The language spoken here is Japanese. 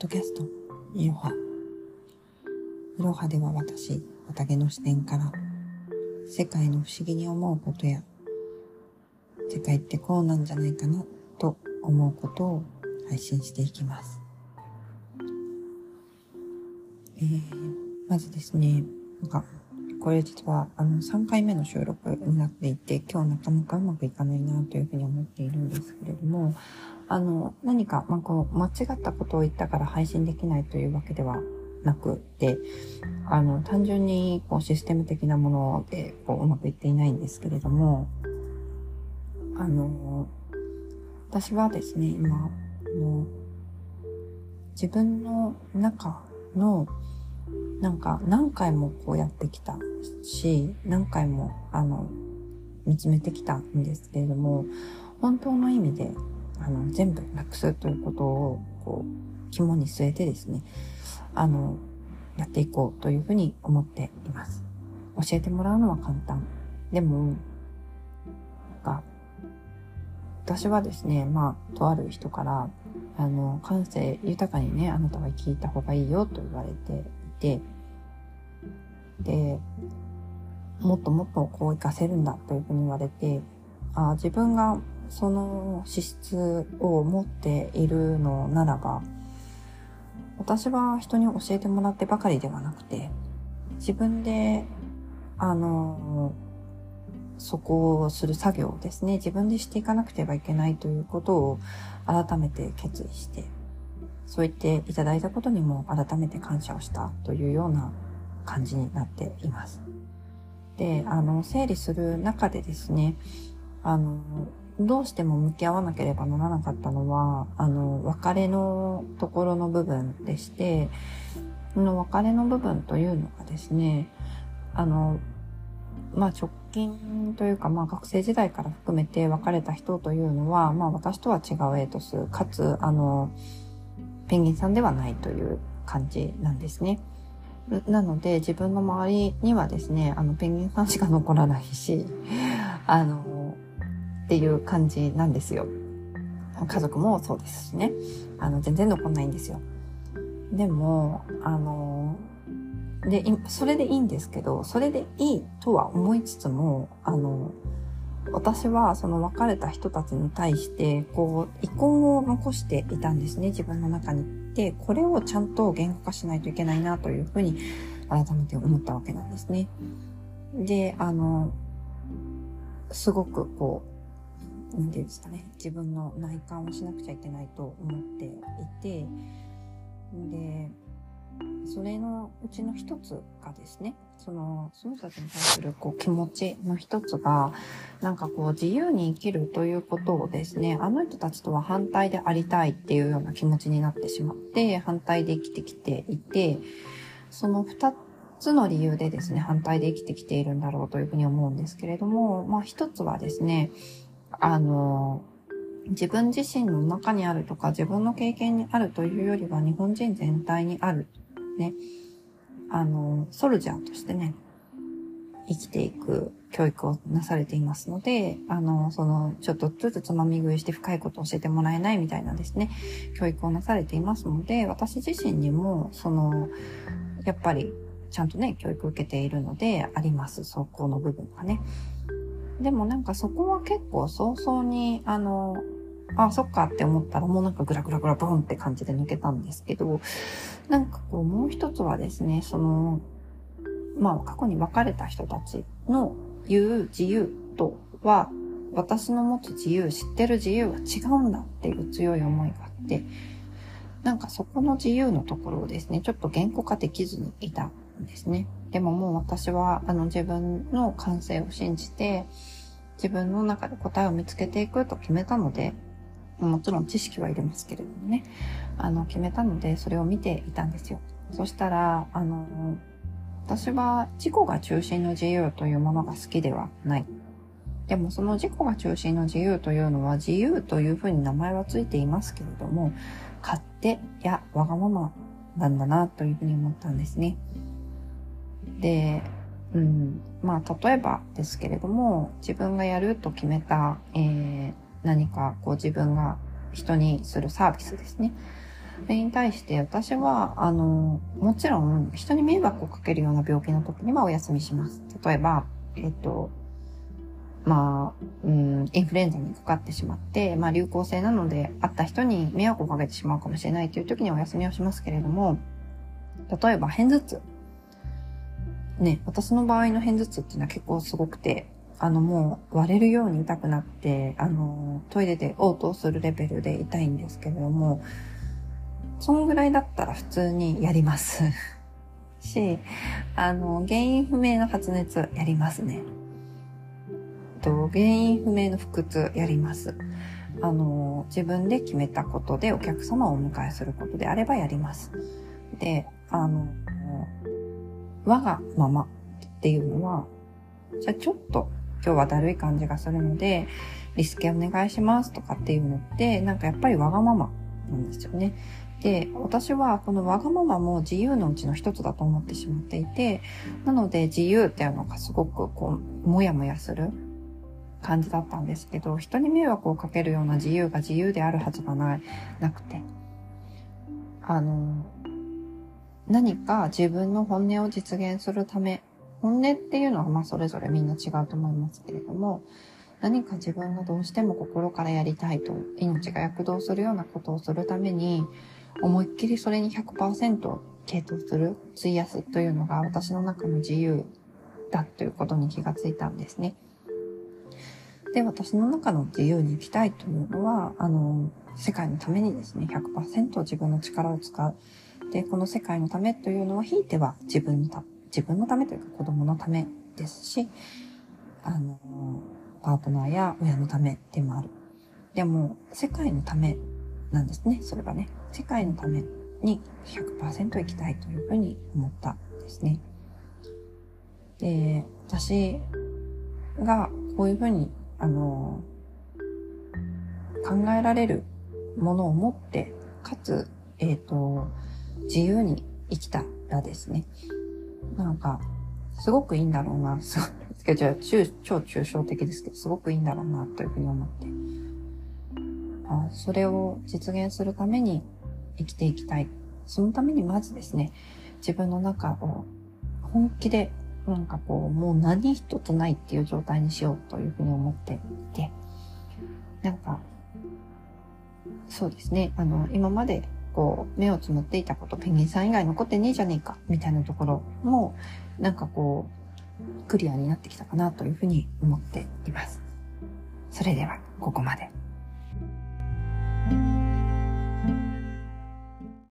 ドキャスト、いろは。いろはでは私、綿毛の視点から、世界の不思議に思うことや、世界ってこうなんじゃないかな、と思うことを配信していきます。えー、まずですね、なんか、これ実はあの3回目の収録になっていて、今日なかなかうまくいかないなというふうに思っているんですけれども、あの、何か、まあ、こう、間違ったことを言ったから配信できないというわけではなくて、あの、単純にこうシステム的なものでこううまくいっていないんですけれども、あの、私はですね、今、あの自分の中のなんか何回もこうやってきたし、何回もあの、見つめてきたんですけれども、本当の意味で、あの、全部なくすということを、こう、肝に据えてですね、あの、やっていこうというふうに思っています。教えてもらうのは簡単。でも、が、私はですね、まあ、とある人から、あの、感性豊かにね、あなたは聞いた方がいいよと言われていて、で、もっともっとこう活かせるんだというふうに言われて、あ自分がその資質を持っているのならば、私は人に教えてもらってばかりではなくて、自分で、あの、そこをする作業ですね、自分でしていかなくてはいけないということを改めて決意して、そう言っていただいたことにも改めて感謝をしたというような感じになっています。で、あの、整理する中でですね、あの、どうしても向き合わなければならなかったのは、あの、別れのところの部分でして、この別れの部分というのがですね、あの、まあ直近というか、まあ学生時代から含めて別れた人というのは、まあ私とは違うエイトス、かつ、あの、ペンギンさんではないという感じなんですね。なので自分の周りにはですね、あのペンギンさんしか残らないし、あの、っていう感じなんですよ。家族もそうですしね。あの、全然残んないんですよ。でも、あの、で、それでいいんですけど、それでいいとは思いつつも、あの、私はその別れた人たちに対して、こう、遺恨を残していたんですね、自分の中に。で、これをちゃんと言語化しないといけないなというふうに改めて思ったわけなんですね。で、あの、すごくこうう、なんていうんですかね、自分の内観をしなくちゃいけないと思っていて、で、それのうちの一つがですね、その、その人たちに対するこう気持ちの一つが、なんかこう自由に生きるということをですね、あの人たちとは反対でありたいっていうような気持ちになってしまって、反対で生きてきていて、その二つの理由でですね、反対で生きてきているんだろうというふうに思うんですけれども、まあ一つはですね、あの、自分自身の中にあるとか自分の経験にあるというよりは日本人全体にあるね、あの、ソルジャーとしてね、生きていく教育をなされていますので、あの、その、ちょっとずつつまみ食いして深いことを教えてもらえないみたいなですね、教育をなされていますので、私自身にも、その、やっぱり、ちゃんとね、教育を受けているので、あります、そこの部分がね。でもなんかそこは結構早々に、あの、あ、そっかって思ったらもうなんかグラグラグラボンって感じで抜けたんですけど、なんかこうもう一つはですね、その、まあ過去に別れた人たちの言う自由とは、私の持つ自由、知ってる自由は違うんだっていう強い思いがあって、なんかそこの自由のところをですね、ちょっと言語化できずにいたですね。でももう私はあの自分の感性を信じて、自分の中で答えを見つけていくと決めたので、もちろん知識はいりますけれどもね、あの、決めたので、それを見ていたんですよ。そしたら、あの、私は自己が中心の自由というものが好きではない。でもその自己が中心の自由というのは自由というふうに名前はついていますけれども、勝手やわがままなんだなというふうに思ったんですね。で、うん、まあ例えばですけれども、自分がやると決めた、えー何かこう自分が人にするサービスですね。それに対して私は、あの、もちろん人に迷惑をかけるような病気の時にはお休みします。例えば、えっと、まあ、うん、インフルエンザにかかってしまって、まあ流行性なので、会った人に迷惑をかけてしまうかもしれないという時にお休みをしますけれども、例えば、片頭痛。ね、私の場合の片頭痛っていうのは結構すごくて、あのもう割れるように痛くなって、あの、トイレで嘔吐するレベルで痛いんですけれども、そのぐらいだったら普通にやります。し、あの、原因不明の発熱やりますね。と、原因不明の腹痛やります。あの、自分で決めたことでお客様をお迎えすることであればやります。で、あの、我がままっていうのは、じゃあちょっと今日はだるい感じがするので、リスケお願いしますとかっていうのって、なんかやっぱりわがままなんですよね。で、私はこのわがままも自由のうちの一つだと思ってしまっていて、なので自由っていうのがすごくこう、もやもやする感じだったんですけど、人に迷惑をかけるような自由が自由であるはずがない、なくて。あの、何か自分の本音を実現するため、本音っていうのはまあそれぞれみんな違うと思いますけれども、何か自分がどうしても心からやりたいと、命が躍動するようなことをするために、思いっきりそれに100%傾倒する、費やすというのが私の中の自由だということに気がついたんですね。で、私の中の自由に生きたいというのは、あの、世界のためにですね、100%自分の力を使う。で、この世界のためというのは、ひいては自分のた、自分のためというか子供のためですし、あの、パートナーや親のためでもある。でも、世界のためなんですね、それはね。世界のために100%生きたいというふうに思ったんですね。で、私がこういうふうにあの、考えられるものを持って、かつ、えっ、ー、と、自由に生きたらですね、なんか、すごくいいんだろうな、すごい、じゃあ、超抽象的ですけど、すごくいいんだろうな、というふうに思って。あそれを実現するために生きていきたい。そのためにまずですね、自分の中を本気でなんかこう、もう何一つないっていう状態にしようというふうに思っていて、なんか、そうですね、あの、今までこう、目をつむっていたこと、ペンギンさん以外残ってねえじゃねえか、みたいなところも、なんかこう、クリアになってきたかなというふうに思っています。それでは、ここまで。